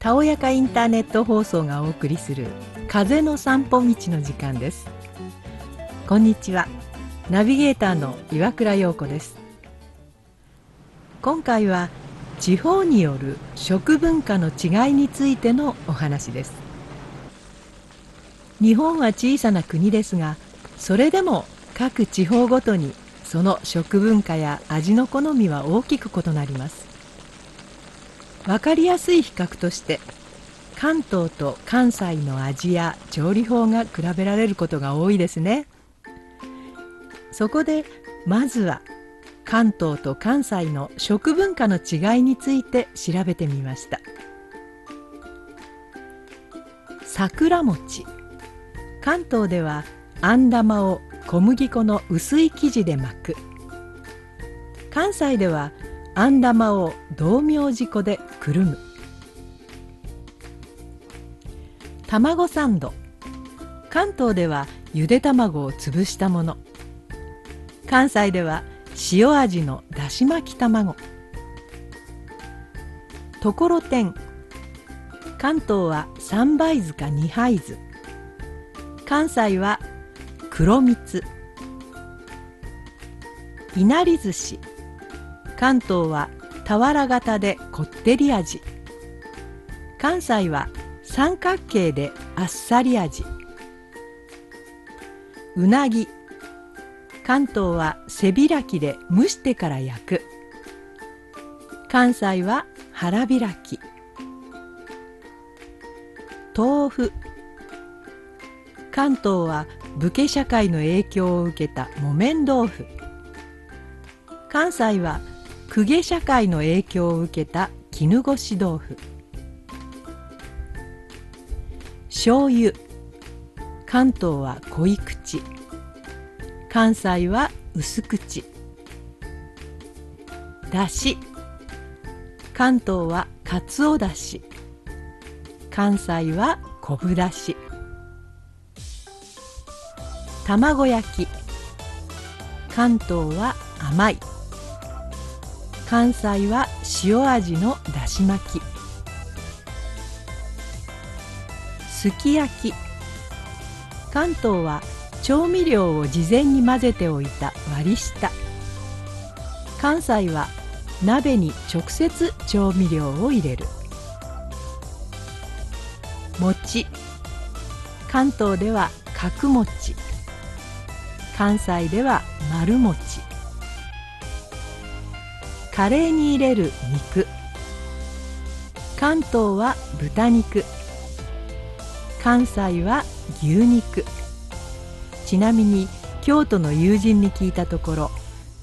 たおやかインターネット放送がお送りする風の散歩道の時間です。こんにちは。ナビゲーターの岩倉陽子です。今回は地方による食文化の違いについてのお話です。日本は小さな国ですがそれでも各地方ごとにその食文化や味の好みは大きく異なります。分かりやすい比較として関東と関西の味や調理法が比べられることが多いですね。そこでまずは関東と関西の食文化の違いについて調べてみました。桜餅。関東ではあん玉を小麦粉の薄い生地で巻く。関西ではあん玉を道明寺粉でくるむ。卵サンド。関東ではゆで卵を潰したもの。関西では塩味のだし巻き卵。ところてん。関東は三杯酢か二杯酢。関西は黒蜜。いなり寿司。関東は俵型でこってり味。関西は三角形であっさり味。うなぎ。関東は背開きで蒸してから焼く。関西は腹開き。豆腐。関東は武家社会の影響を受けた木綿豆腐。関西は公家社会の影響を受けた絹ごし豆腐。醤油。関東は濃い口。関西は薄口。だし。関東はかつおだし。関西は昆布だし。卵焼き。関東は甘い。関西は塩味のだし巻き。すき焼き。関東は調味料を事前に混ぜておいた割り下。関西は鍋に直接調味料を入れる。餅。関東では角餅。関西では丸餅。カレーに入れる肉。関東は豚肉。関西は牛肉。ちなみに京都の友人に聞いたところ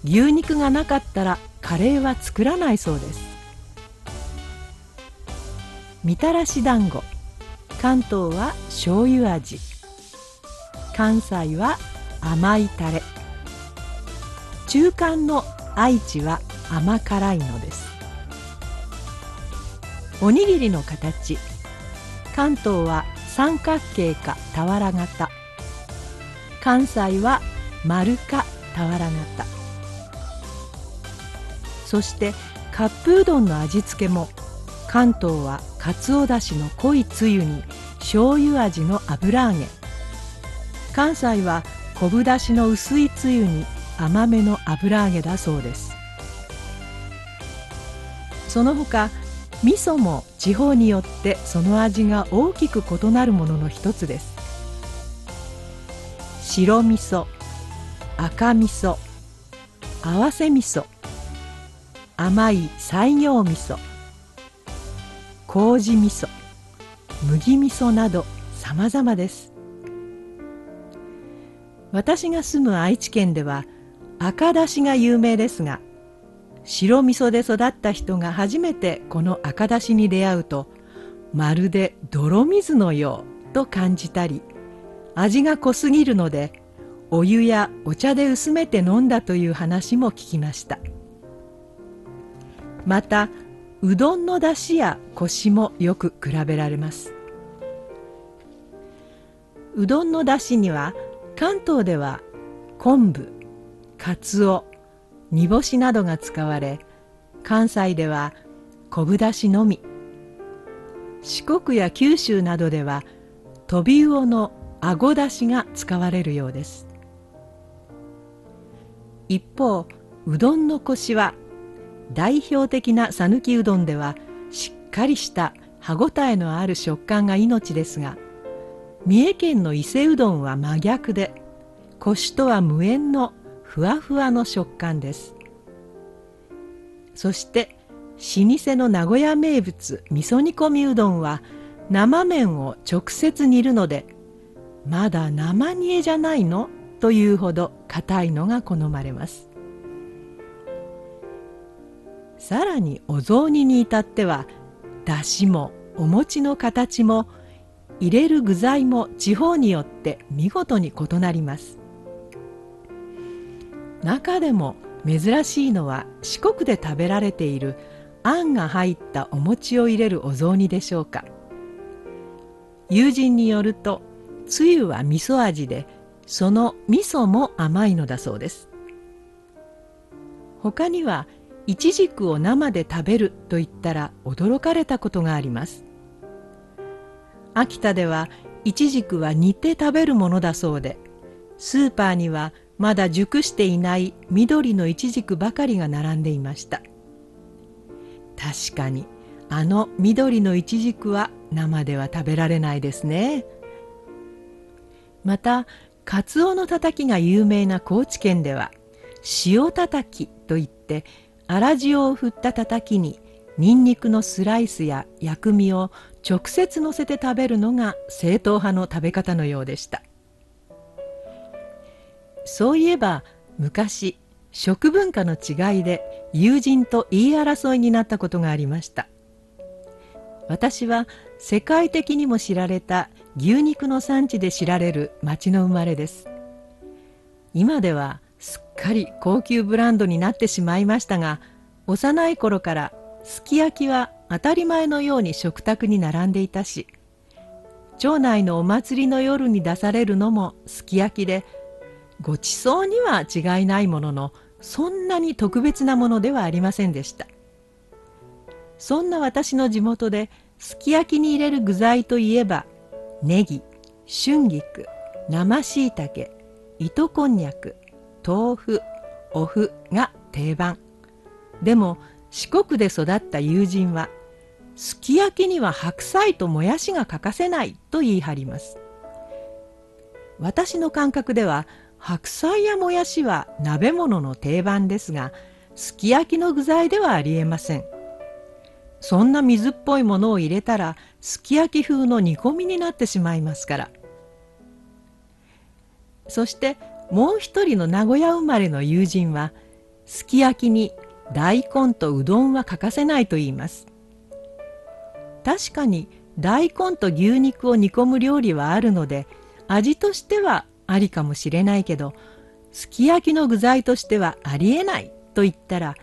牛肉がなかったらカレーは作らないそうです。みたらし団子。関東は醤油味。関西は甘いタレ。中間の愛知は甘辛いのです。おにぎりの形。関東は三角形か俵型関西は丸か俵型そしてカップうどんの味付けも関東はかつおだしの濃いつゆに醤油味の油揚げ。関西は昆布だしの薄いつゆに甘めの油揚げだそうです。その他味噌も地方によってその味が大きく異なるものの一つです。白味噌赤味噌合わせ味噌甘い西行味噌麹味噌麦味噌など様々です。私が住む愛知県では赤だしが有名ですが白味噌で育った人が初めてこの赤だしに出会うとまるで泥水のようと感じたり味が濃すぎるのでお湯やお茶で薄めて飲んだという話も聞きました。またうどんのだしやコシもよく比べられます。うどんのだしには関東では昆布かつお煮干しなどが使われ関西では昆布だしのみ。四国や九州などではトビウオのあごだしが使われるようです。一方うどんのコシは代表的な讃岐うどんではしっかりした歯ごたえのある食感が命ですが三重県の伊勢うどんは真逆でコシとは無縁のふわふわの食感です。そして老舗の名古屋名物味噌煮込みうどんは生麺を直接煮るのでまだ生煮えじゃないの？というほど硬いのが好まれます。さらにお雑煮に至ってはだしもお餅の形も入れる具材も地方によって見事に異なります。中でも珍しいのは四国で食べられているあんが入ったお餅を入れるお雑煮でしょうか。友人によるとつゆは味噌味でその味噌も甘いのだそうです。他にはいちじくを生で食べると言ったら驚かれたことがあります。秋田ではいちじくは煮て食べるものだそうでスーパーにはまだ熟していない緑のいちじくばかりが並んでいました。確かにあの緑のいちじくは生では食べられないですね。またカツオのたたきが有名な高知県では塩たたきといって粗塩を振ったたたきにニンニクのスライスや薬味を直接乗せて食べるのが正統派の食べ方のようでした。そういえば昔食文化の違いで友人と言い争いになったことがありました。私は世界的にも知られた牛肉の産地で知られる町の生まれです。今ではすっかり高級ブランドになってしまいましたが幼い頃からすき焼きは当たり前のように食卓に並んでいたし町内のお祭りの夜に出されるのもすき焼きでごちそうには違いないもののそんなに特別なものではありませんでした。そんな私の地元ですき焼きに入れる具材といえばネギ春菊生しいたけ糸こんにゃく豆腐お麩が定番。でも四国で育った友人はすき焼きには白菜ともやしが欠かせないと言い張ります。私の感覚では白菜やもやしは鍋物の定番ですがすき焼きの具材ではありえません。そんな水っぽいものを入れたらすき焼き風の煮込みになってしまいますから。そしてもう一人の名古屋生まれの友人はすき焼きに大根とうどんは欠かせないと言います。確かに大根と牛肉を煮込む料理はあるので味としてはありかもしれないけどすき焼きの具材としてはありえないと言ったら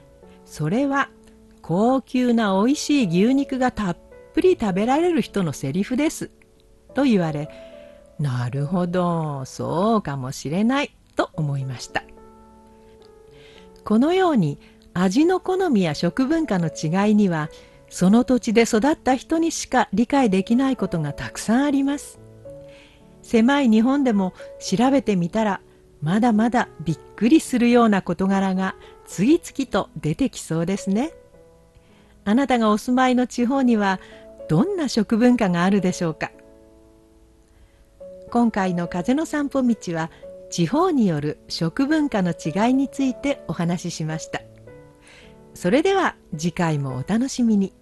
それは高級な美味しい牛肉がたっぷり食べられる人のセリフですと言われなるほどそうかもしれないと思いました。このように味の好みや食文化の違いにはその土地で育った人にしか理解できないことがたくさんあります。狭い日本でも調べてみたらまだまだびっくりするような事柄が次々と出てきそうですね。あなたがお住まいの地方にはどんな食文化があるでしょうか。今回の風の散歩道は地方による食文化の違いについてお話ししました。それでは次回もお楽しみに。